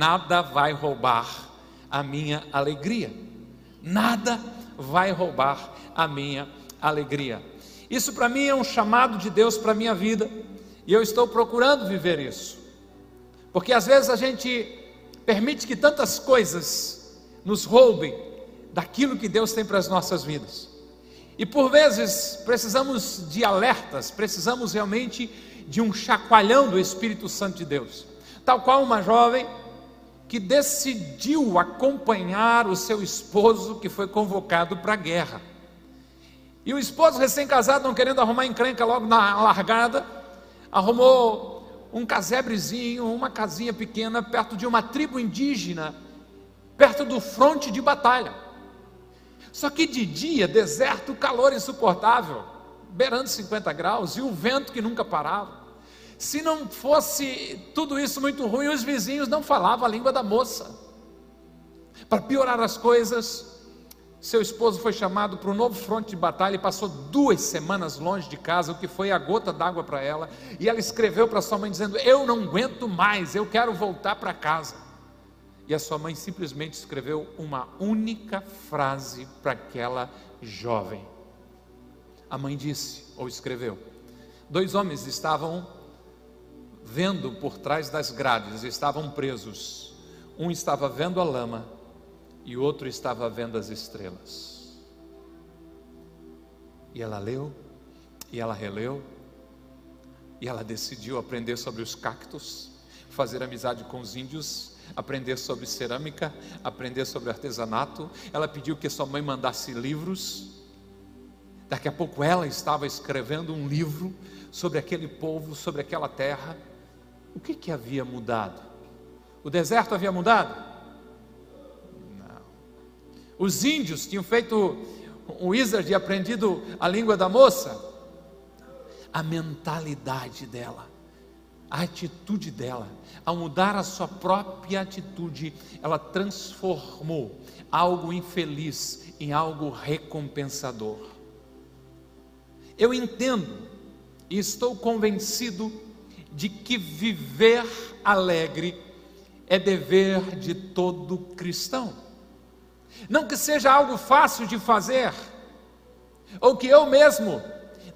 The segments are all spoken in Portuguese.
Nada vai roubar a minha alegria. Nada vai roubar a minha alegria. Isso para mim é um chamado de Deus para a minha vida, e eu estou procurando viver isso. Porque às vezes a gente permite que tantas coisas nos roubem daquilo que Deus tem para as nossas vidas. E por vezes precisamos de alertas, precisamos realmente de um chacoalhão do Espírito Santo de Deus. Tal qual uma jovem que decidiu acompanhar o seu esposo que foi convocado para a guerra. E o esposo recém-casado, não querendo arrumar encrenca logo na largada, arrumou um casebrezinho, uma casinha pequena, perto de uma tribo indígena, perto do fronte de batalha. Só que de dia, deserto, calor insuportável, beirando 50 graus, e o vento que nunca parava. Se não fosse tudo isso muito ruim, os vizinhos não falavam a língua da moça. Para piorar as coisas, seu esposo foi chamado para um novo fronte de batalha e passou duas semanas longe de casa, o que foi a gota d'água para ela. E ela escreveu para sua mãe dizendo: Eu não aguento mais, eu quero voltar para casa. E a sua mãe simplesmente escreveu uma única frase para aquela jovem. A mãe disse, ou escreveu: Dois homens estavam vendo por trás das grades, estavam presos. Um estava vendo a lama e o outro estava vendo as estrelas. E ela leu, e ela releu, e ela decidiu aprender sobre os cactos, fazer amizade com os índios, aprender sobre cerâmica, aprender sobre artesanato. Ela pediu que sua mãe mandasse livros. Daqui a pouco ela estava escrevendo um livro sobre aquele povo, sobre aquela terra. O que, que havia mudado? O deserto havia mudado? Não. Os índios tinham feito um wizard e aprendido a língua da moça? A mentalidade dela, a atitude dela, ao mudar a sua própria atitude, ela transformou algo infeliz em algo recompensador. Eu entendo e estou convencido de que viver alegre é dever de todo cristão. Não que seja algo fácil de fazer, ou que eu mesmo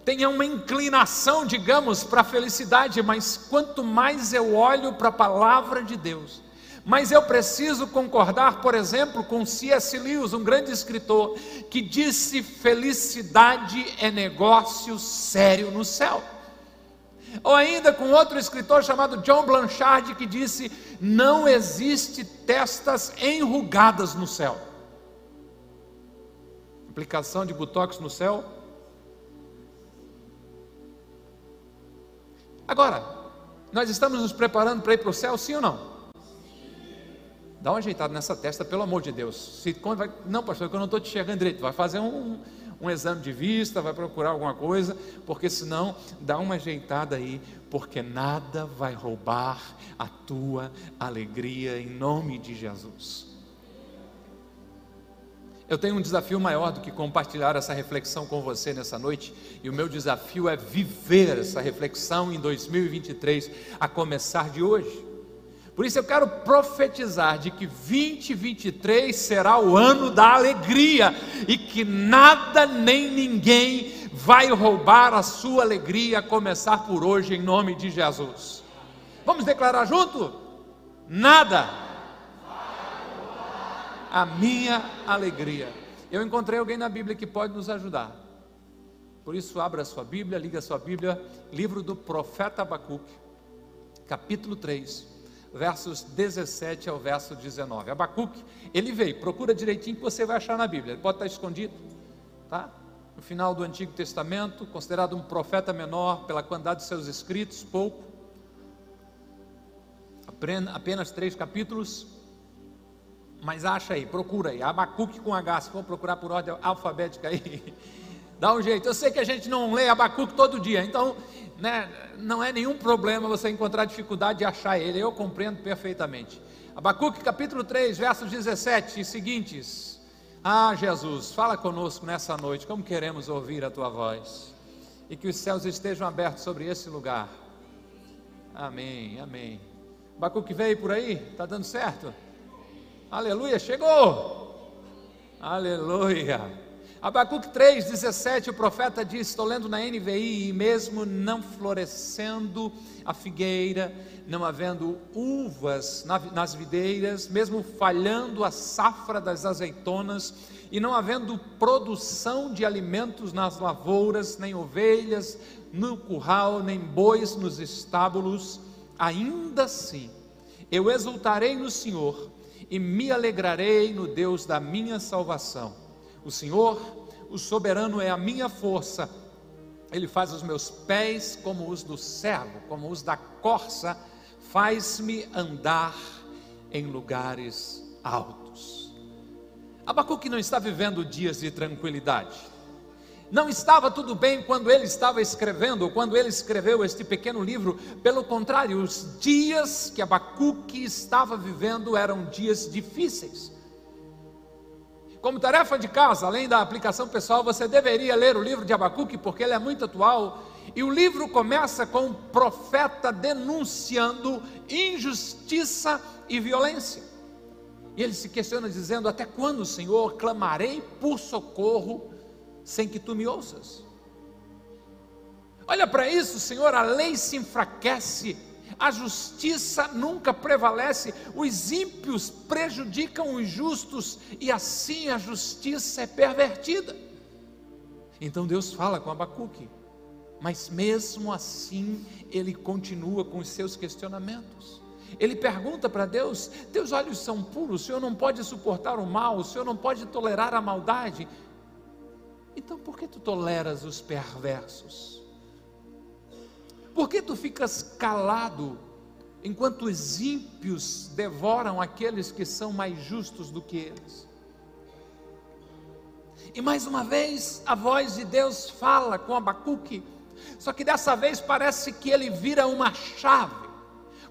tenha uma inclinação, digamos, para a felicidade, mas quanto mais eu olho para a palavra de Deus, mas eu preciso concordar, por exemplo, com C.S. Lewis, um grande escritor, que disse: felicidade é negócio sério no céu. Ou ainda com outro escritor chamado John Blanchard, que disse: Não existe testas enrugadas no céu. Aplicação de botox no céu? Agora, nós estamos nos preparando para ir para o céu, sim ou não? Dá uma ajeitada nessa testa, pelo amor de Deus. Se, não, pastor, que eu não estou te chegando direito. Vai fazer um, um exame de vista, vai procurar alguma coisa, porque senão dá uma ajeitada aí, porque nada vai roubar a tua alegria em nome de Jesus. Eu tenho um desafio maior do que compartilhar essa reflexão com você nessa noite, e o meu desafio é viver essa reflexão em 2023, a começar de hoje. Por isso eu quero profetizar de que 2023 será o ano da alegria e que nada nem ninguém vai roubar a sua alegria, a começar por hoje, em nome de Jesus. Vamos declarar junto? Nada. A minha alegria. Eu encontrei alguém na Bíblia que pode nos ajudar. Por isso, abra a sua Bíblia, liga a sua Bíblia, livro do profeta Abacuque, capítulo 3 versos 17 ao verso 19. Abacuque, ele veio, procura direitinho que você vai achar na Bíblia, ele pode estar escondido, tá? No final do Antigo Testamento, considerado um profeta menor pela quantidade de seus escritos, pouco, apenas três capítulos, mas acha aí, procura aí, Abacuque com H, se for procurar por ordem alfabética aí, dá um jeito. Eu sei que a gente não lê Abacuque todo dia, então né, não é nenhum problema você encontrar dificuldade de achar ele, eu compreendo perfeitamente. Abacuque capítulo 3, versos 17 e seguintes. Ah, Jesus, fala conosco nessa noite, como queremos ouvir a tua voz. E que os céus estejam abertos sobre esse lugar. Amém, amém. Abacuque veio por aí? Está dando certo? Aleluia, chegou! Aleluia! Abacuque 3,17, o profeta diz: Estou lendo na NVI, e mesmo não florescendo a figueira, não havendo uvas nas videiras, mesmo falhando a safra das azeitonas, e não havendo produção de alimentos nas lavouras, nem ovelhas no curral, nem bois nos estábulos, ainda assim eu exultarei no Senhor e me alegrarei no Deus da minha salvação. O Senhor, o soberano, é a minha força. Ele faz os meus pés como os do servo, como os da corça, faz-me andar em lugares altos. Abacuque não está vivendo dias de tranquilidade. Não estava tudo bem quando ele estava escrevendo, quando ele escreveu este pequeno livro. Pelo contrário, os dias que Abacuque estava vivendo eram dias difíceis. Como tarefa de casa, além da aplicação pessoal, você deveria ler o livro de Abacuque, porque ele é muito atual. E o livro começa com um profeta denunciando injustiça e violência. E ele se questiona dizendo: Até quando, Senhor, clamarei por socorro sem que tu me ouças? Olha para isso, Senhor, a lei se enfraquece a justiça nunca prevalece, os ímpios prejudicam os justos e assim a justiça é pervertida. Então Deus fala com Abacuque, mas mesmo assim ele continua com os seus questionamentos. Ele pergunta para Deus: Teus olhos são puros, o Senhor não pode suportar o mal, o Senhor não pode tolerar a maldade. Então por que tu toleras os perversos? Por que tu ficas calado enquanto os ímpios devoram aqueles que são mais justos do que eles? E mais uma vez a voz de Deus fala com Abacuque, só que dessa vez parece que ele vira uma chave,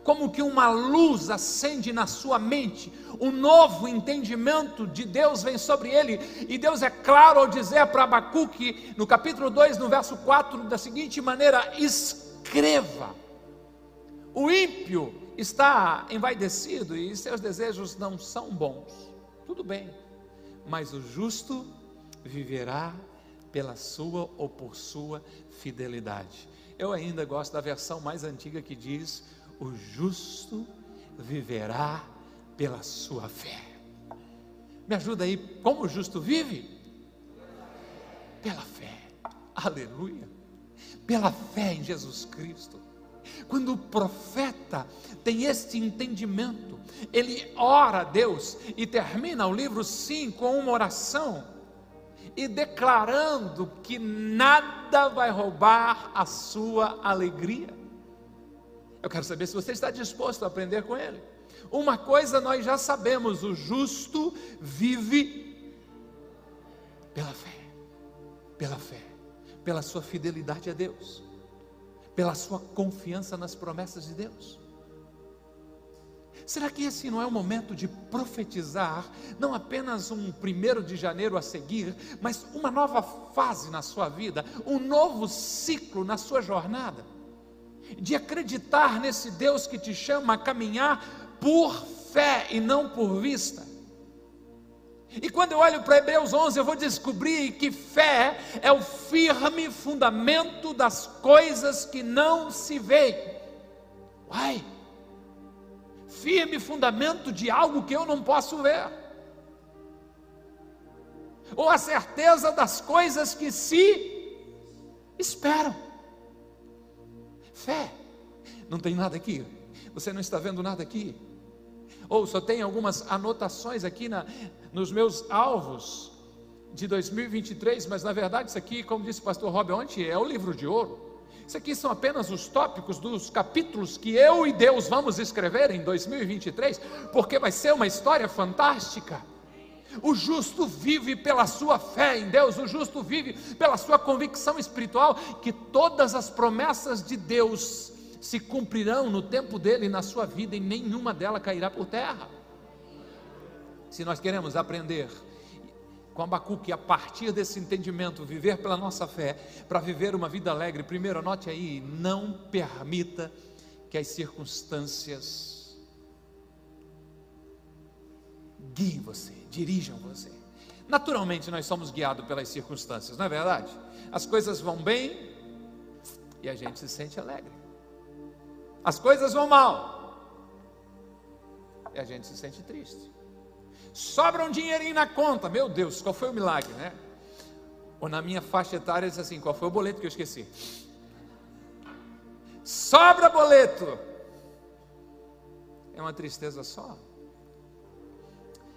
como que uma luz acende na sua mente, um novo entendimento de Deus vem sobre ele, e Deus é claro ao dizer para Abacuque, no capítulo 2, no verso 4, da seguinte maneira: escreva. O ímpio está envaidecido e seus desejos não são bons. Tudo bem, mas o justo viverá pela sua ou por sua fidelidade. Eu ainda gosto da versão mais antiga que diz: o justo viverá pela sua fé. Me ajuda aí, como o justo vive? Pela fé. Aleluia pela fé em Jesus Cristo. Quando o profeta tem este entendimento, ele ora a Deus e termina o livro sim com uma oração e declarando que nada vai roubar a sua alegria. Eu quero saber se você está disposto a aprender com ele. Uma coisa nós já sabemos: o justo vive pela fé, pela fé pela sua fidelidade a Deus, pela sua confiança nas promessas de Deus. Será que esse não é o momento de profetizar, não apenas um primeiro de janeiro a seguir, mas uma nova fase na sua vida, um novo ciclo na sua jornada? De acreditar nesse Deus que te chama a caminhar por fé e não por vista. E quando eu olho para Hebreus 11, eu vou descobrir que fé é o firme fundamento das coisas que não se vê. Uai! Firme fundamento de algo que eu não posso ver. Ou a certeza das coisas que se esperam. Fé. Não tem nada aqui. Você não está vendo nada aqui ou só tem algumas anotações aqui na, nos meus alvos de 2023, mas na verdade isso aqui, como disse o pastor Rob ontem, é o livro de ouro. Isso aqui são apenas os tópicos dos capítulos que eu e Deus vamos escrever em 2023, porque vai ser uma história fantástica. O justo vive pela sua fé em Deus, o justo vive pela sua convicção espiritual que todas as promessas de Deus se cumprirão no tempo dele na sua vida e nenhuma delas cairá por terra. Se nós queremos aprender com Abacuque, a partir desse entendimento, viver pela nossa fé, para viver uma vida alegre, primeiro anote aí, não permita que as circunstâncias guiem você, dirijam você. Naturalmente, nós somos guiados pelas circunstâncias, não é verdade? As coisas vão bem e a gente se sente alegre. As coisas vão mal e a gente se sente triste. Sobra um dinheirinho na conta, meu Deus, qual foi o milagre, né? Ou na minha faixa etária diz assim: qual foi o boleto que eu esqueci? Sobra boleto. É uma tristeza só.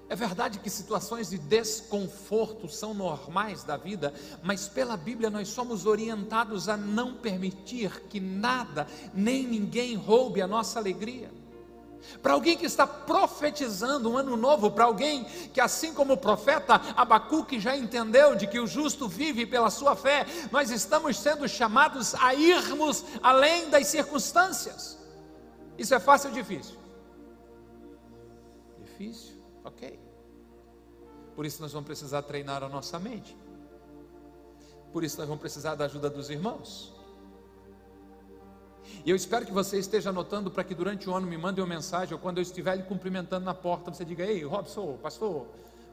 É verdade que situações de desconforto são normais da vida, mas pela Bíblia nós somos orientados a não permitir que nada nem ninguém roube a nossa alegria. Para alguém que está profetizando um ano novo, para alguém que, assim como o profeta Abacuque já entendeu de que o justo vive pela sua fé, nós estamos sendo chamados a irmos além das circunstâncias. Isso é fácil ou difícil? Difícil. Ok. Por isso nós vamos precisar treinar a nossa mente. Por isso nós vamos precisar da ajuda dos irmãos. E eu espero que você esteja anotando para que durante o ano me mande uma mensagem, ou quando eu estiver lhe cumprimentando na porta, você diga: Ei, Robson, pastor,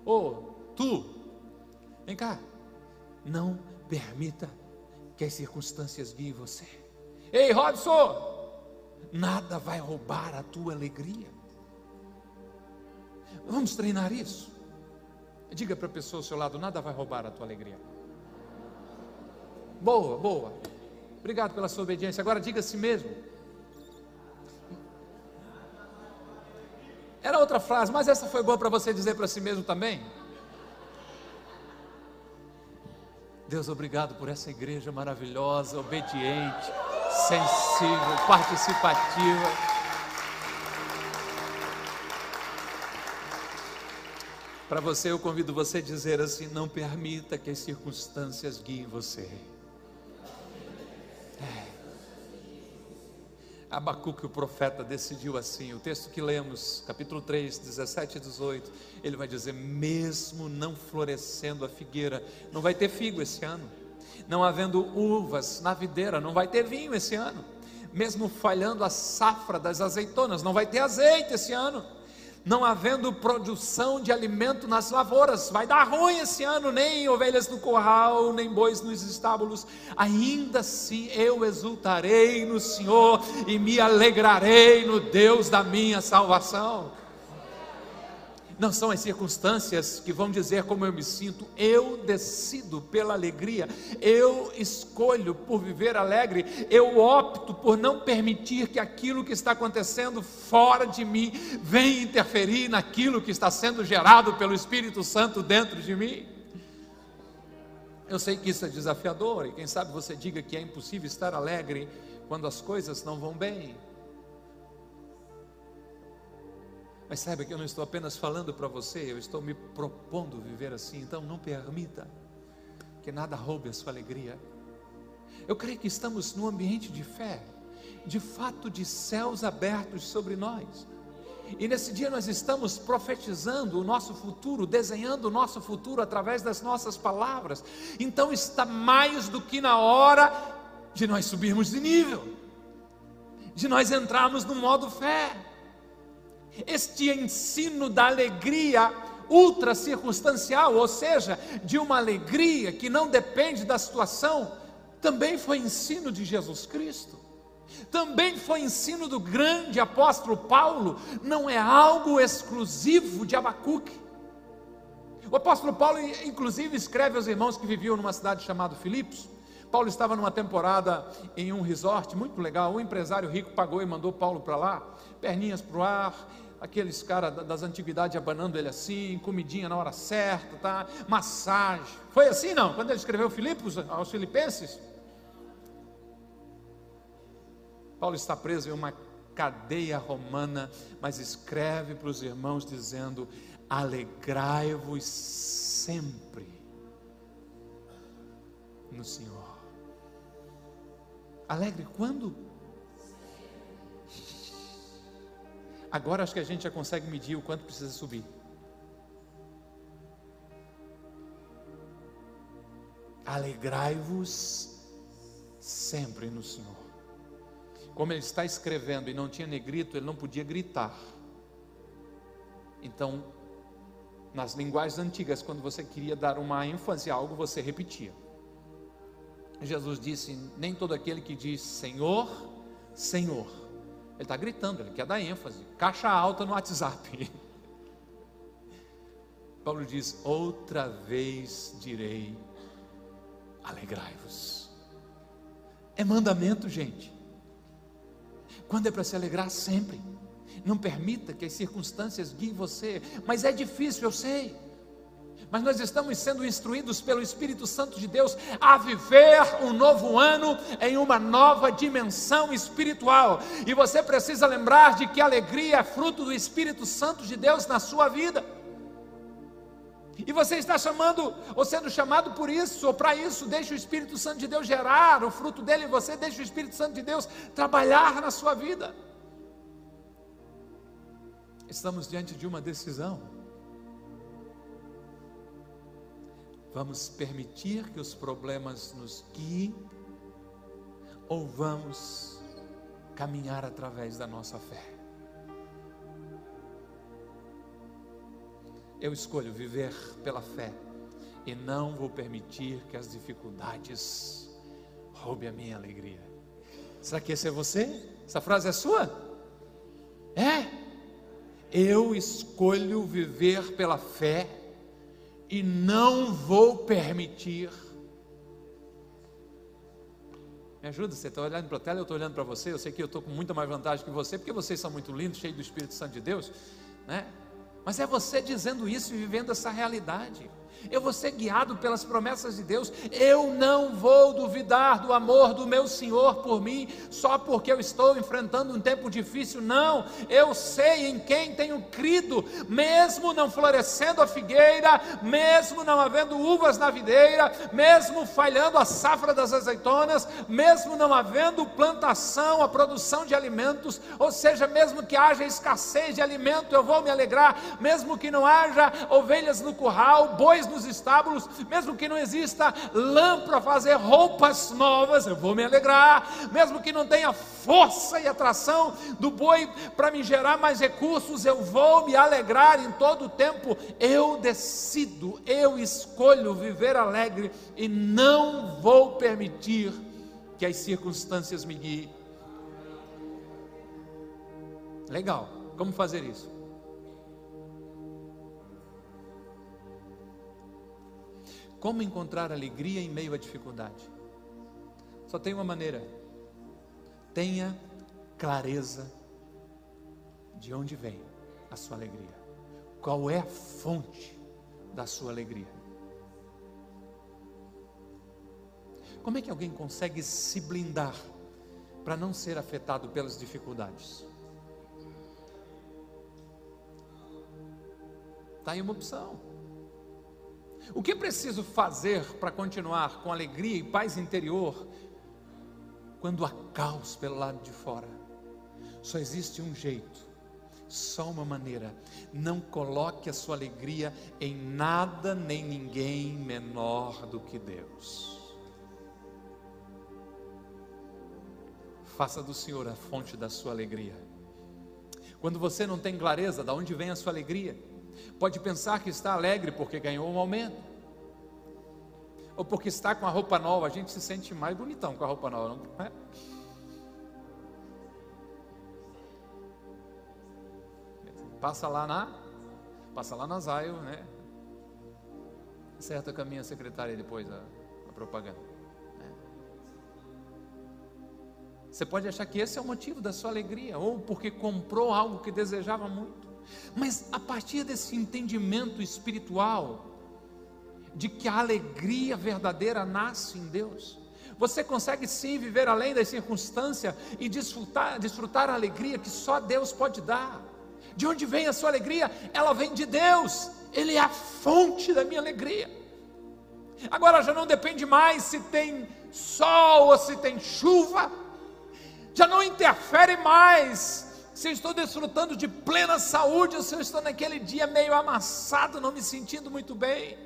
oh, tu, vem cá. Não permita que as circunstâncias guiem você. Ei, Robson, nada vai roubar a tua alegria. Vamos treinar isso. Diga para a pessoa ao seu lado: nada vai roubar a tua alegria. Boa, boa. Obrigado pela sua obediência. Agora diga a si mesmo. Era outra frase, mas essa foi boa para você dizer para si mesmo também. Deus, obrigado por essa igreja maravilhosa, obediente, sensível, participativa. Para você, eu convido você a dizer assim: não permita que as circunstâncias guiem você. É. Abacuque, o profeta, decidiu assim. O texto que lemos, capítulo 3, 17 e 18, ele vai dizer: mesmo não florescendo a figueira, não vai ter figo esse ano, não havendo uvas na videira, não vai ter vinho esse ano, mesmo falhando a safra das azeitonas, não vai ter azeite esse ano não havendo produção de alimento nas lavouras, vai dar ruim esse ano, nem ovelhas no curral, nem bois nos estábulos, ainda assim eu exultarei no Senhor e me alegrarei no Deus da minha salvação não são as circunstâncias que vão dizer como eu me sinto, eu decido pela alegria, eu escolho por viver alegre, eu opto por não permitir que aquilo que está acontecendo fora de mim venha interferir naquilo que está sendo gerado pelo Espírito Santo dentro de mim. Eu sei que isso é desafiador, e quem sabe você diga que é impossível estar alegre quando as coisas não vão bem. Mas saiba que eu não estou apenas falando para você, eu estou me propondo viver assim. Então não permita que nada roube a sua alegria. Eu creio que estamos num ambiente de fé, de fato de céus abertos sobre nós. E nesse dia nós estamos profetizando o nosso futuro, desenhando o nosso futuro através das nossas palavras. Então está mais do que na hora de nós subirmos de nível, de nós entrarmos no modo fé. Este ensino da alegria ultra circunstancial, ou seja, de uma alegria que não depende da situação, também foi ensino de Jesus Cristo. Também foi ensino do grande apóstolo Paulo, não é algo exclusivo de Abacuque. O apóstolo Paulo, inclusive, escreve aos irmãos que viviam numa cidade chamada Filipos. Paulo estava numa temporada em um resort muito legal. Um empresário rico pagou e mandou Paulo para lá, perninhas para o ar, aqueles caras das antiguidades abanando ele assim, comidinha na hora certa, tá? Massagem. Foi assim não? Quando ele escreveu Filipos aos Filipenses? Paulo está preso em uma cadeia romana, mas escreve para os irmãos dizendo: alegrai-vos sempre no Senhor. Alegre quando? Agora acho que a gente já consegue medir o quanto precisa subir. Alegrai-vos sempre no Senhor. Como ele está escrevendo e não tinha negrito, ele não podia gritar. Então, Nas linguagens antigas, quando você queria dar uma ênfase a algo, você repetia. Jesus disse: Nem todo aquele que diz Senhor, Senhor. Ele está gritando, ele quer dar ênfase. Caixa alta no WhatsApp. Paulo diz: Outra vez direi, alegrai-vos. É mandamento, gente. Quando é para se alegrar, sempre. Não permita que as circunstâncias guiem você. Mas é difícil, eu sei. Mas nós estamos sendo instruídos pelo Espírito Santo de Deus a viver um novo ano em uma nova dimensão espiritual. E você precisa lembrar de que alegria é fruto do Espírito Santo de Deus na sua vida. E você está chamando, ou sendo chamado por isso, ou para isso, deixe o Espírito Santo de Deus gerar o fruto dele em você, deixe o Espírito Santo de Deus trabalhar na sua vida. Estamos diante de uma decisão. Vamos permitir que os problemas nos guiem, ou vamos caminhar através da nossa fé? Eu escolho viver pela fé e não vou permitir que as dificuldades roubem a minha alegria. Será que esse é você? Essa frase é sua? É. Eu escolho viver pela fé e não vou permitir. Me ajuda, você está olhando para a tela, eu estou olhando para você. Eu sei que eu estou com muita mais vantagem que você, porque vocês são muito lindos, cheios do Espírito Santo de Deus, né? Mas é você dizendo isso e vivendo essa realidade eu vou ser guiado pelas promessas de Deus, eu não vou duvidar do amor do meu Senhor por mim, só porque eu estou enfrentando um tempo difícil, não, eu sei em quem tenho crido, mesmo não florescendo a figueira, mesmo não havendo uvas na videira, mesmo falhando a safra das azeitonas, mesmo não havendo plantação, a produção de alimentos, ou seja, mesmo que haja escassez de alimento, eu vou me alegrar, mesmo que não haja ovelhas no curral, bois nos estábulos, mesmo que não exista lã para fazer roupas novas, eu vou me alegrar, mesmo que não tenha força e atração do boi para me gerar mais recursos, eu vou me alegrar em todo o tempo. Eu decido, eu escolho viver alegre e não vou permitir que as circunstâncias me guiem. Legal, como fazer isso? Como encontrar alegria em meio à dificuldade? Só tem uma maneira. Tenha clareza de onde vem a sua alegria. Qual é a fonte da sua alegria? Como é que alguém consegue se blindar para não ser afetado pelas dificuldades? Está aí uma opção. O que preciso fazer para continuar com alegria e paz interior quando há caos pelo lado de fora? Só existe um jeito, só uma maneira. Não coloque a sua alegria em nada nem ninguém menor do que Deus. Faça do Senhor a fonte da sua alegria. Quando você não tem clareza de onde vem a sua alegria, Pode pensar que está alegre porque ganhou um aumento. Ou porque está com a roupa nova. A gente se sente mais bonitão com a roupa nova, não é? Passa lá na. Passa lá na Zaio, né? Certa com a minha secretária depois a, a propaganda. Né? Você pode achar que esse é o motivo da sua alegria, ou porque comprou algo que desejava muito. Mas a partir desse entendimento espiritual, de que a alegria verdadeira nasce em Deus, você consegue sim viver além das circunstâncias e desfrutar, desfrutar a alegria que só Deus pode dar. De onde vem a sua alegria? Ela vem de Deus, Ele é a fonte da minha alegria. Agora já não depende mais se tem sol ou se tem chuva, já não interfere mais se eu estou desfrutando de plena saúde, ou se eu estou naquele dia meio amassado, não me sentindo muito bem.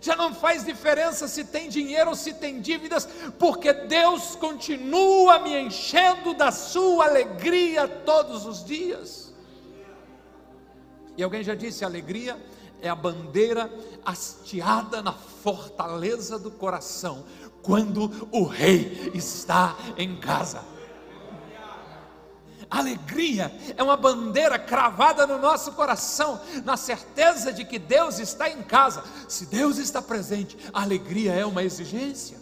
Já não faz diferença se tem dinheiro ou se tem dívidas, porque Deus continua me enchendo da sua alegria todos os dias. E alguém já disse: alegria é a bandeira hasteada na fortaleza do coração, quando o rei está em casa. Alegria é uma bandeira cravada no nosso coração, na certeza de que Deus está em casa. Se Deus está presente, alegria é uma exigência.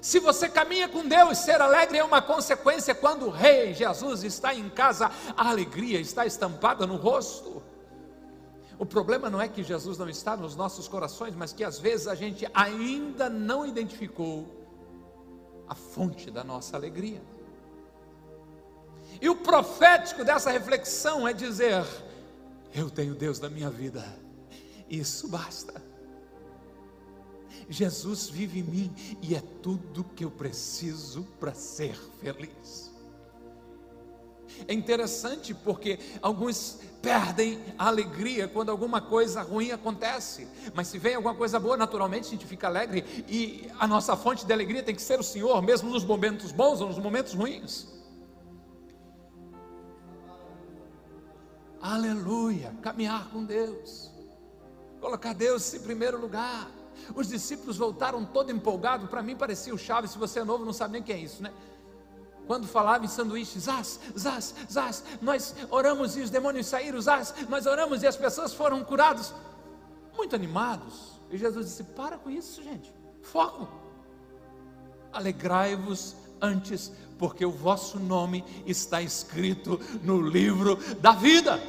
Se você caminha com Deus, ser alegre é uma consequência. Quando o Rei Jesus está em casa, a alegria está estampada no rosto. O problema não é que Jesus não está nos nossos corações, mas que às vezes a gente ainda não identificou a fonte da nossa alegria. E o profético dessa reflexão é dizer: Eu tenho Deus na minha vida, isso basta. Jesus vive em mim e é tudo que eu preciso para ser feliz. É interessante porque alguns perdem a alegria quando alguma coisa ruim acontece, mas se vem alguma coisa boa, naturalmente a gente fica alegre e a nossa fonte de alegria tem que ser o Senhor, mesmo nos momentos bons ou nos momentos ruins. Aleluia, caminhar com Deus, colocar Deus em primeiro lugar. Os discípulos voltaram todo empolgados, para mim parecia o Chaves, se você é novo não sabe nem o que é isso, né? Quando falava em sanduíche, Zaz, Zaz, Zaz, nós oramos e os demônios saíram, Zaz, nós oramos e as pessoas foram curadas, muito animados. E Jesus disse: Para com isso, gente, foco. Alegrai-vos antes, porque o vosso nome está escrito no livro da vida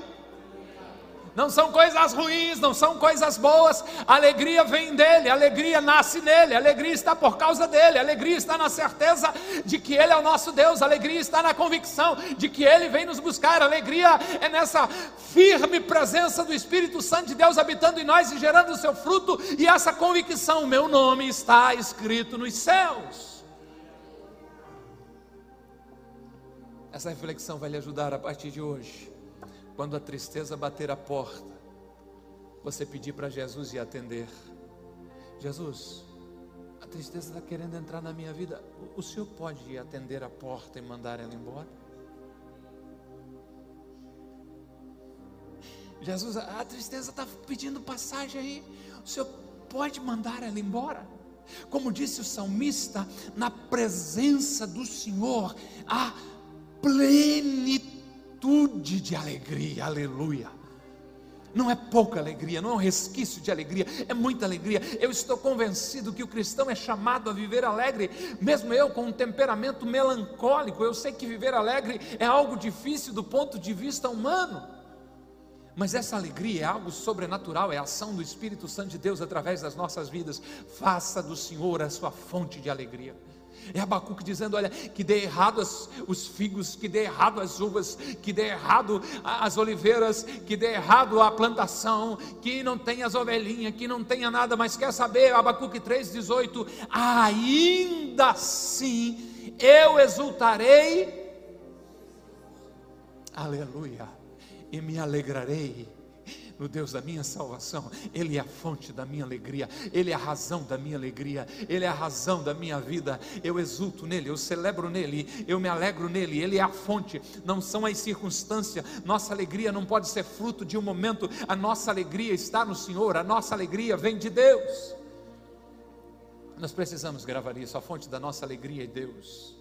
não são coisas ruins, não são coisas boas. A alegria vem dele, alegria nasce nele, alegria está por causa dele, alegria está na certeza de que ele é o nosso Deus, alegria está na convicção de que ele vem nos buscar, alegria é nessa firme presença do Espírito Santo de Deus habitando em nós e gerando o seu fruto, e essa convicção: meu nome está escrito nos céus. Essa reflexão vai lhe ajudar a partir de hoje quando a tristeza bater a porta, você pedir para Jesus ir atender. Jesus, a tristeza está querendo entrar na minha vida. O, senhor pode atender a porta e mandar ela embora? Jesus, a tristeza está pedindo passagem aí. O senhor pode mandar ela embora? Como disse o salmista, na presença do Senhor há plenitude de alegria, aleluia. Não é pouca alegria, não é um resquício de alegria, é muita alegria. Eu estou convencido que o cristão é chamado a viver alegre, mesmo eu com um temperamento melancólico. Eu sei que viver alegre é algo difícil do ponto de vista humano, mas essa alegria é algo sobrenatural, é a ação do Espírito Santo de Deus através das nossas vidas. Faça do Senhor a sua fonte de alegria. É Abacuque dizendo: olha, que dê errado as, os figos, que dê errado as uvas, que dê errado as oliveiras, que dê errado a plantação, que não tenha as ovelhinhas, que não tenha nada, mas quer saber, Abacuque 3,18: ainda assim eu exultarei, aleluia, e me alegrarei no Deus da minha salvação. Ele é a fonte da minha alegria, Ele é a razão da minha alegria, Ele é a razão da minha vida. Eu exulto nele, eu celebro nele, eu me alegro nele, Ele é a fonte, não são as circunstâncias. Nossa alegria não pode ser fruto de um momento, a nossa alegria está no Senhor, a nossa alegria vem de Deus. Nós precisamos gravar isso, a fonte da nossa alegria é Deus.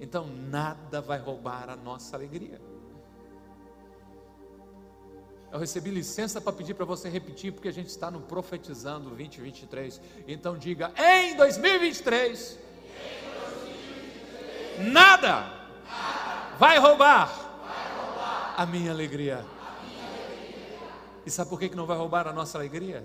Então nada vai roubar a nossa alegria. Eu recebi licença para pedir para você repetir, porque a gente está no Profetizando 2023. Então diga: em 2023, nada, nada vai, roubar vai roubar a minha alegria. E sabe por que, não vai roubar a nossa alegria?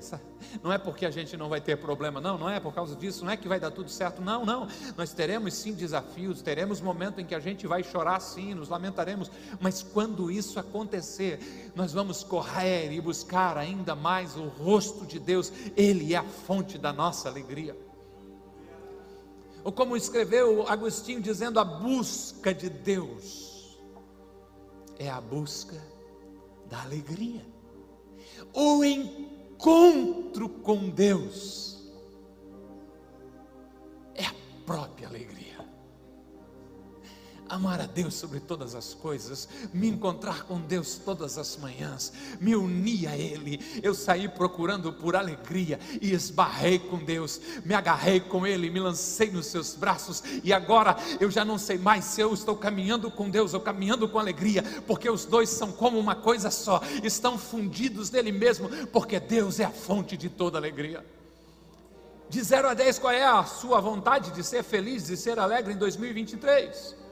Não é porque a gente não vai ter problema, não, não é por causa disso, não é que vai dar tudo certo, não, não. Nós teremos sim desafios, teremos momento em que a gente vai chorar sim, nos lamentaremos, mas quando isso acontecer, nós vamos correr e buscar ainda mais o rosto de Deus, Ele é a fonte da nossa alegria. Ou como escreveu Agostinho dizendo, a busca de Deus é a busca da alegria o encontro com Deus é a própria alegria. Amar a Deus sobre todas as coisas, me encontrar com Deus todas as manhãs, me unir a Ele. Eu saí procurando por alegria e esbarrei com Deus, me agarrei com Ele, me lancei nos seus braços e agora eu já não sei mais se eu estou caminhando com Deus ou caminhando com alegria, porque os dois são como uma coisa só, estão fundidos nele mesmo, porque Deus é a fonte de toda alegria. De 0 a 10, qual é a sua vontade de ser feliz, de ser alegre em 2023?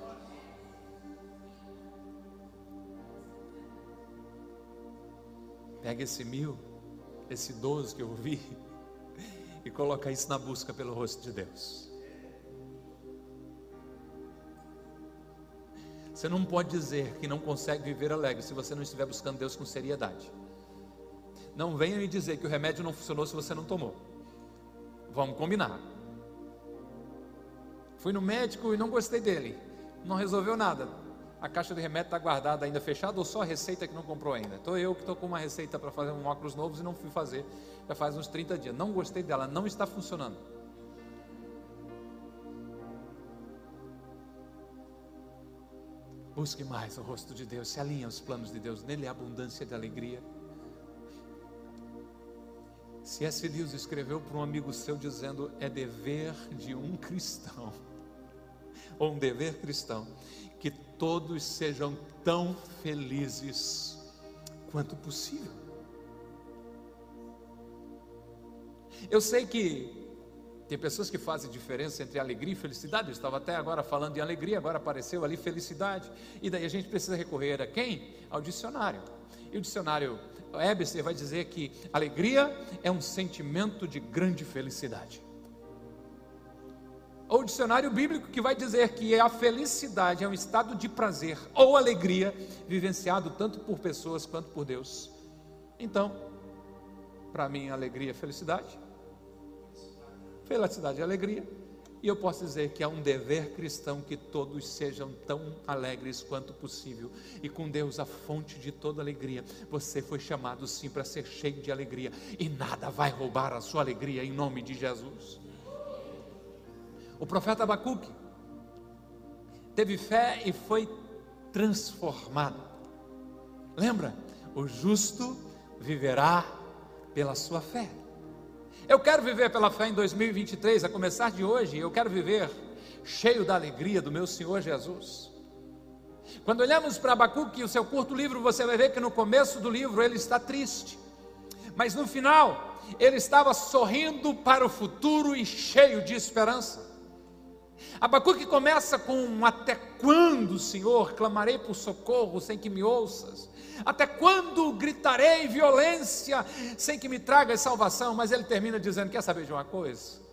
Pega esse mil, esse doze que eu ouvi, e coloca isso na busca pelo rosto de Deus. Você não pode dizer que não consegue viver alegre se você não estiver buscando Deus com seriedade. Não venha me dizer que o remédio não funcionou se você não tomou. Vamos combinar. Fui no médico e não gostei dele. Não resolveu nada. A caixa de remédio está guardada ainda fechada ou só a receita que não comprou ainda? Estou eu que estou com uma receita para fazer um óculos novos e não fui fazer. Já faz uns 30 dias. Não gostei dela, não está funcionando. Busque mais o rosto de Deus, se alinhe aos planos de Deus, nele há abundância de alegria. C.S. Lewis escreveu para um amigo seu dizendo: é dever de um cristão, ou um dever cristão, que todos sejam tão felizes quanto possível. Eu sei que tem pessoas que fazem diferença entre alegria e felicidade. Eu estava até agora falando de alegria, agora apareceu ali felicidade. E daí a gente precisa recorrer a quem? Ao dicionário. E o dicionário Webster vai dizer que alegria é um sentimento de grande felicidade. Ou o dicionário bíblico que vai dizer que a felicidade é um estado de prazer ou alegria vivenciado tanto por pessoas quanto por Deus. Então, para mim, alegria é felicidade. Felicidade e alegria e eu posso dizer que é um dever cristão que todos sejam tão alegres quanto possível. E com Deus, a fonte de toda alegria. Você foi chamado sim para ser cheio de alegria. E nada vai roubar a sua alegria em nome de Jesus. O profeta Abacuque teve fé e foi transformado. Lembra? O justo viverá pela sua fé. Eu quero viver pela fé em 2023, a começar de hoje, eu quero viver cheio da alegria do meu Senhor Jesus. Quando olhamos para Abacuque, o seu curto livro, você vai ver que no começo do livro ele está triste, mas no final ele estava sorrindo para o futuro e cheio de esperança. Abacuque começa com: Até quando, Senhor, clamarei por socorro sem que me ouças? Até quando gritarei violência sem que me tragas salvação? Mas ele termina dizendo: Quer saber de uma coisa?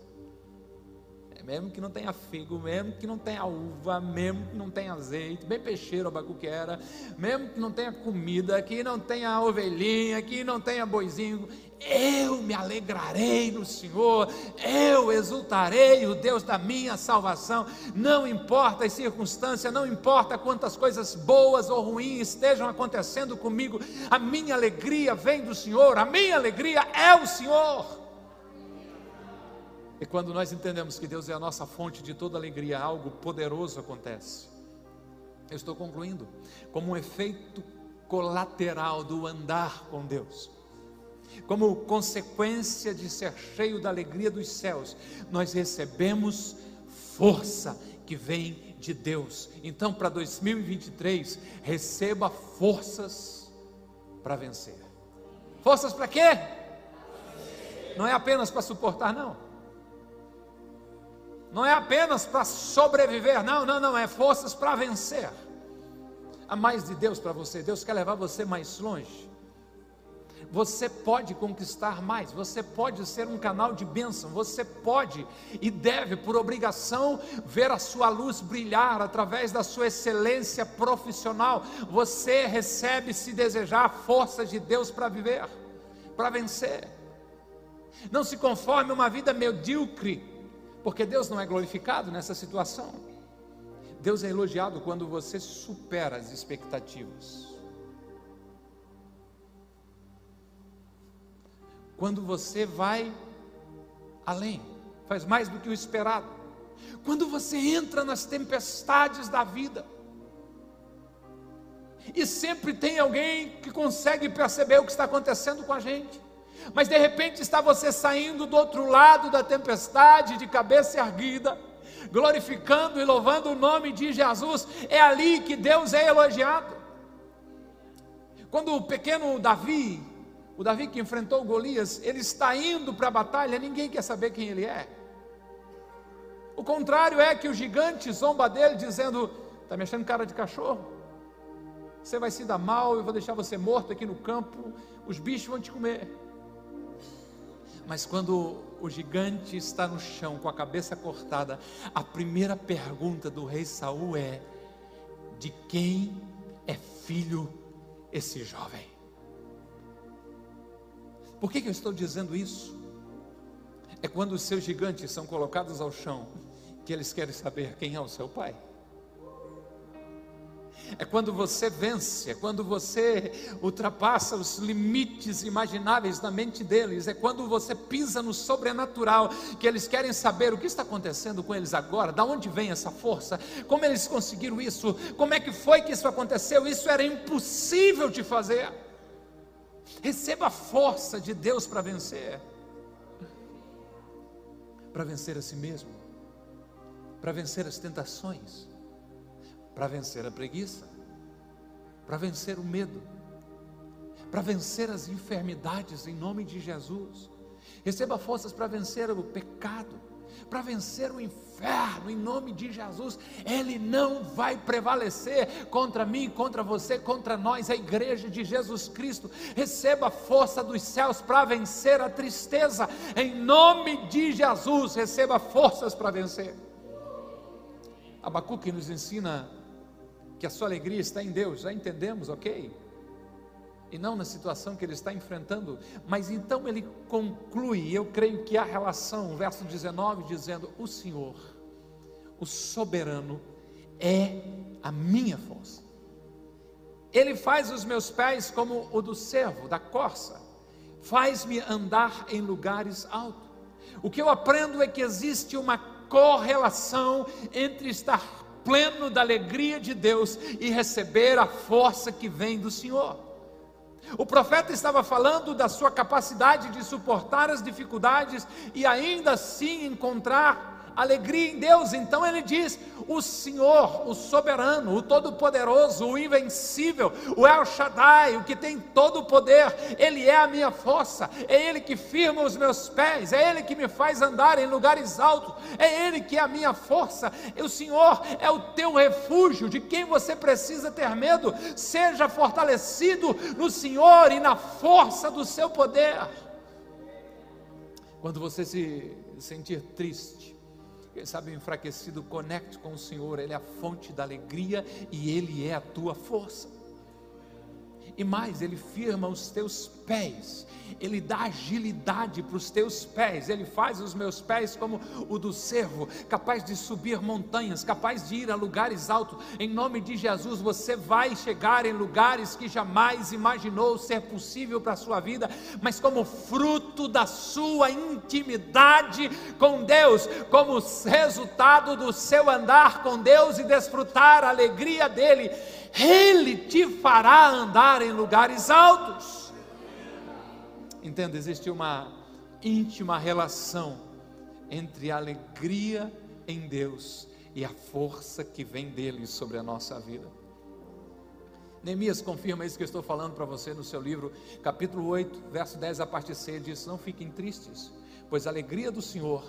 É mesmo que não tenha figo, mesmo que não tenha uva, mesmo que não tenha azeite, bem peixeiro Abacuque era, mesmo que não tenha comida, que não tenha ovelhinha, que não tenha boizinho, eu me alegrarei no Senhor, eu exultarei o Deus da minha salvação. Não importa as circunstâncias, não importa quantas coisas boas ou ruins estejam acontecendo comigo, a minha alegria vem do Senhor, a minha alegria é o Senhor. E quando nós entendemos que Deus é a nossa fonte de toda alegria, algo poderoso acontece. Eu estou concluindo, como um efeito colateral do andar com Deus como consequência de ser cheio da alegria dos céus, nós recebemos força que vem de Deus. Então, para 2023, receba forças para vencer. Forças para quê? Não é apenas para suportar, não. Não é apenas para sobreviver, não, não, não, é forças para vencer. Há mais de Deus para você, Deus quer levar você mais longe. Você pode conquistar mais, você pode ser um canal de bênção, você pode e deve, por obrigação, ver a sua luz brilhar através da sua excelência profissional. Você recebe, se desejar, a força de Deus para viver, para vencer. Não se conforme uma vida medíocre, porque Deus não é glorificado nessa situação. Deus é elogiado quando você supera as expectativas. Quando você vai além, faz mais do que o esperado. Quando você entra nas tempestades da vida, E sempre tem alguém que consegue perceber o que está acontecendo com a gente. Mas de repente está você saindo do outro lado da tempestade, de cabeça erguida, glorificando e louvando o nome de Jesus. É ali que Deus é elogiado. Quando o pequeno Davi, o Davi que enfrentou Golias, ele está indo para a batalha, ninguém quer saber quem ele é. O contrário é que o gigante zomba dele, dizendo: Está me achando cara de cachorro? Você vai se dar mal, eu vou deixar você morto aqui no campo, os bichos vão te comer. Mas quando o gigante está no chão com a cabeça cortada, a primeira pergunta do rei Saul é: de quem é filho esse jovem? Por que, que eu estou dizendo isso? É quando os seus gigantes são colocados ao chão que eles querem saber quem é o seu pai é quando você vence, é quando você ultrapassa os limites imagináveis da mente deles, é quando você pisa no sobrenatural, que eles querem saber o que está acontecendo com eles agora, da onde vem essa força, como eles conseguiram isso, como é que foi que isso aconteceu, isso era impossível de fazer. Receba a força de Deus para vencer, para vencer a si mesmo, para vencer as tentações. Para vencer a preguiça, para vencer o medo, para vencer as enfermidades em nome de Jesus. Receba forças para vencer o pecado, para vencer o inferno em nome de Jesus. Ele não vai prevalecer contra mim, contra você, contra nós, a igreja de Jesus Cristo. Receba força dos céus para vencer a tristeza em nome de Jesus. Receba forças para vencer. Abacuque nos ensina que a sua alegria está em Deus, já entendemos, ok? E não na situação que ele está enfrentando, mas então ele conclui, eu creio que há relação, verso 19, dizendo: O Senhor, o soberano, é a minha força. Ele faz os meus pés como o do servo, da corça, faz-me andar em lugares altos. O que eu aprendo é que existe uma correlação entre estar pleno da alegria de Deus e receber a força que vem do Senhor. O profeta estava falando da sua capacidade de suportar as dificuldades e ainda assim encontrar alegria em Deus. Então ele diz: o Senhor, o soberano, o todo-poderoso, o invencível, o El Shaddai, o que tem todo o poder, ele é a minha força, é ele que firma os meus pés, é ele que me faz andar em lugares altos, é ele que é a minha força. O Senhor é o teu refúgio, de quem você precisa ter medo. Seja fortalecido no Senhor e na força do seu poder. Quando você se sentir triste, quem sabe enfraquecido, conecte com o Senhor, Ele é a fonte da alegria e Ele é a tua força. E mais, Ele firma os teus pés, Ele dá agilidade para os teus pés, Ele faz os meus pés como o do servo, capaz de subir montanhas, capaz de ir a lugares altos. Em nome de Jesus, você vai chegar em lugares que jamais imaginou ser possível para a sua vida, mas como fruto da sua intimidade com Deus, como resultado do seu andar com Deus e desfrutar a alegria dEle ele te fará andar em lugares altos. Entenda, existe uma íntima relação entre a alegria em Deus e a força que vem dele sobre a nossa vida. Neemias confirma isso que eu estou falando para você no seu livro, capítulo 8, verso 10 a parte C, diz: Não fiquem tristes, pois a alegria do Senhor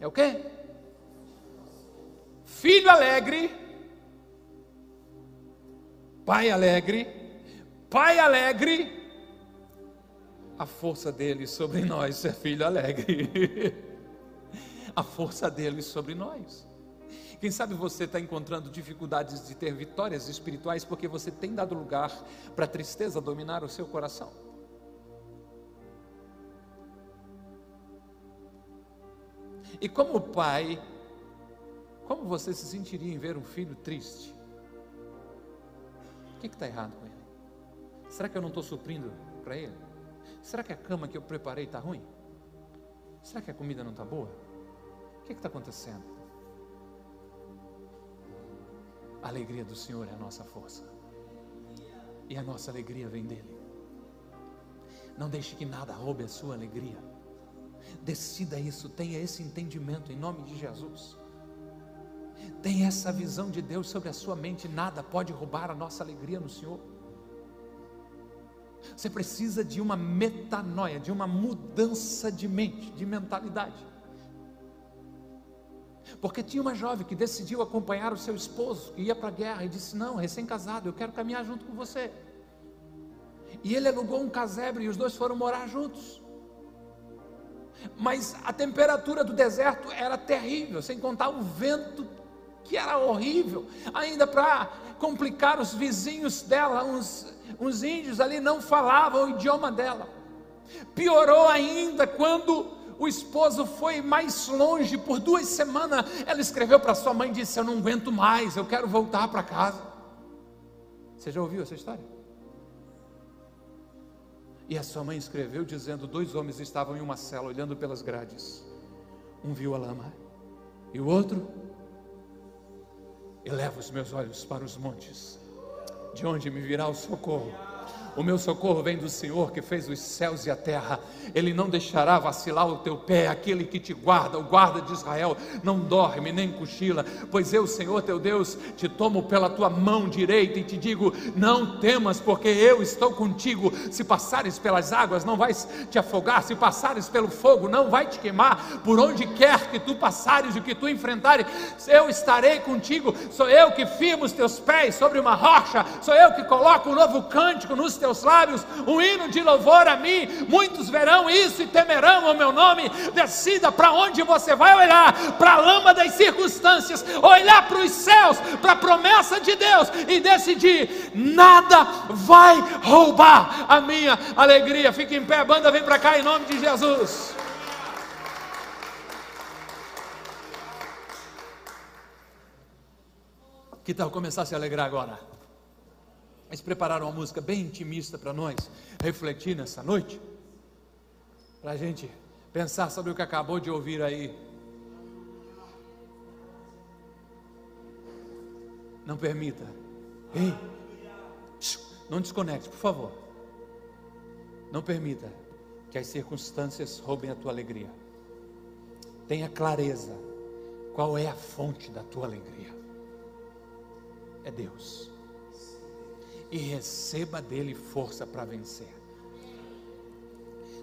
é o quê? Filho alegre Pai alegre, Pai alegre, a força dele sobre nós é filho alegre. a força dele sobre nós. Quem sabe você está encontrando dificuldades de ter vitórias espirituais porque você tem dado lugar para a tristeza dominar o seu coração. E como pai, como você se sentiria em ver um filho triste? Que está errado com ele? Será que eu não estou suprindo para ele? Será que a cama que eu preparei está ruim? Será que a comida não está boa? O que está acontecendo? A alegria do Senhor é a nossa força. e a nossa alegria vem dele. Não deixe que nada roube a sua alegria. Decida isso, tenha esse entendimento em nome de Jesus. Tenha essa visão de Deus sobre a sua mente, nada pode roubar a nossa alegria no Senhor. Você precisa de uma metanoia, de uma mudança de mente, de mentalidade. Porque tinha uma jovem que decidiu acompanhar o seu esposo, que ia para a guerra, e disse: Não, recém-casado, eu quero caminhar junto com você. E ele alugou um casebre e os dois foram morar juntos. Mas a temperatura do deserto era terrível, sem contar o vento que era horrível. Ainda para complicar os vizinhos dela, uns, uns índios ali não falavam o idioma dela. Piorou ainda quando o esposo foi mais longe por duas semanas. Ela escreveu para sua mãe e disse: Eu não aguento mais, eu quero voltar para casa. Você já ouviu essa história? E a sua mãe escreveu dizendo: Dois homens estavam em uma cela olhando pelas grades. Um viu a lama e o outro eleva os meus olhos para os montes, de onde me virá o socorro. O meu socorro vem do Senhor que fez os céus e a terra. Ele não deixará vacilar o teu pé, aquele que te guarda, o guarda de Israel, não dorme nem cochila, pois eu, Senhor teu Deus, te tomo pela tua mão direita e te digo: não temas, porque eu estou contigo. Se passares pelas águas, não vais te afogar, se passares pelo fogo, não vai te queimar. Por onde quer que tu passares e que tu enfrentares, eu estarei contigo. Sou eu que firmo os teus pés sobre uma rocha, sou eu que coloco um novo cântico nos teus lábios, um hino de louvor a mim. Muitos verão isso e temerão o meu nome. Decida para onde você vai olhar: para a lama das circunstâncias, olhar para os céus, para a promessa de Deus e decidir: nada vai roubar a minha alegria. Fique em pé, banda, vem para cá em nome de Jesus. Que tal começar a se alegrar agora? Eles prepararam uma música bem intimista para nós refletir nessa noite, para a gente pensar sobre o que acabou de ouvir aí. Não permita. Ei, não desconecte, por favor. Não permita que as circunstâncias roubem a tua alegria. Tenha clareza qual é a fonte da tua alegria. É Deus e receba dele força para vencer.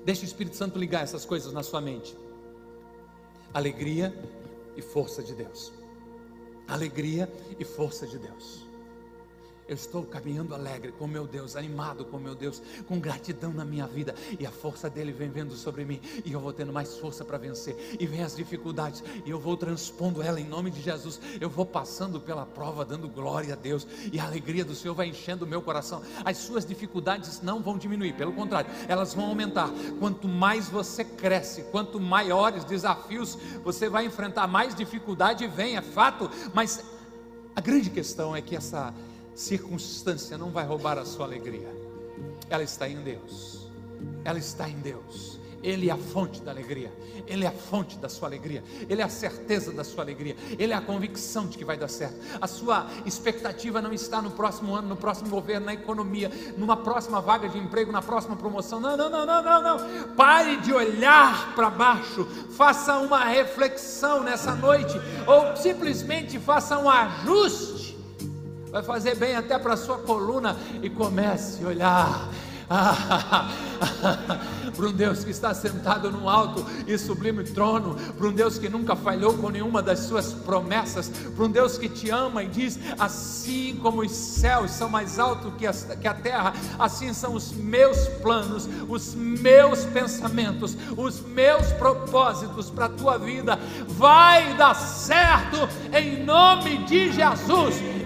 Deixe o Espírito Santo ligar essas coisas na sua mente. Alegria e força de Deus. Alegria e força de Deus. Eu estou caminhando alegre com meu Deus, animado com meu Deus, com gratidão na minha vida, e a força dele vem vendo sobre mim, e eu vou tendo mais força para vencer. E vem as dificuldades, e eu vou transpondo ela em nome de Jesus. Eu vou passando pela prova, dando glória a Deus, e a alegria do Senhor vai enchendo o meu coração. As suas dificuldades não vão diminuir, pelo contrário, elas vão aumentar. Quanto mais você cresce, quanto maiores desafios você vai enfrentar, mais dificuldade vem, é fato, mas a grande questão é que essa circunstância não vai roubar a sua alegria. Ela está em Deus. Ela está em Deus. Ele é a fonte da alegria, Ele é a fonte da sua alegria, Ele é a certeza da sua alegria, Ele é a convicção de que vai dar certo. A sua expectativa não está no próximo ano, no próximo governo, na economia, numa próxima vaga de emprego, na próxima promoção. Não, não, não, não, não, não. Pare de olhar para baixo, faça uma reflexão nessa noite, ou simplesmente faça um ajuste vai fazer bem até para a sua coluna e comece a olhar. para um Deus que está sentado num alto e sublime trono, para um Deus que nunca falhou com nenhuma das suas promessas, para um Deus que te ama e diz: assim como os céus são mais altos que a, que a terra, assim são os meus planos, os meus pensamentos, os meus propósitos para a tua vida. Vai dar certo em nome de Jesus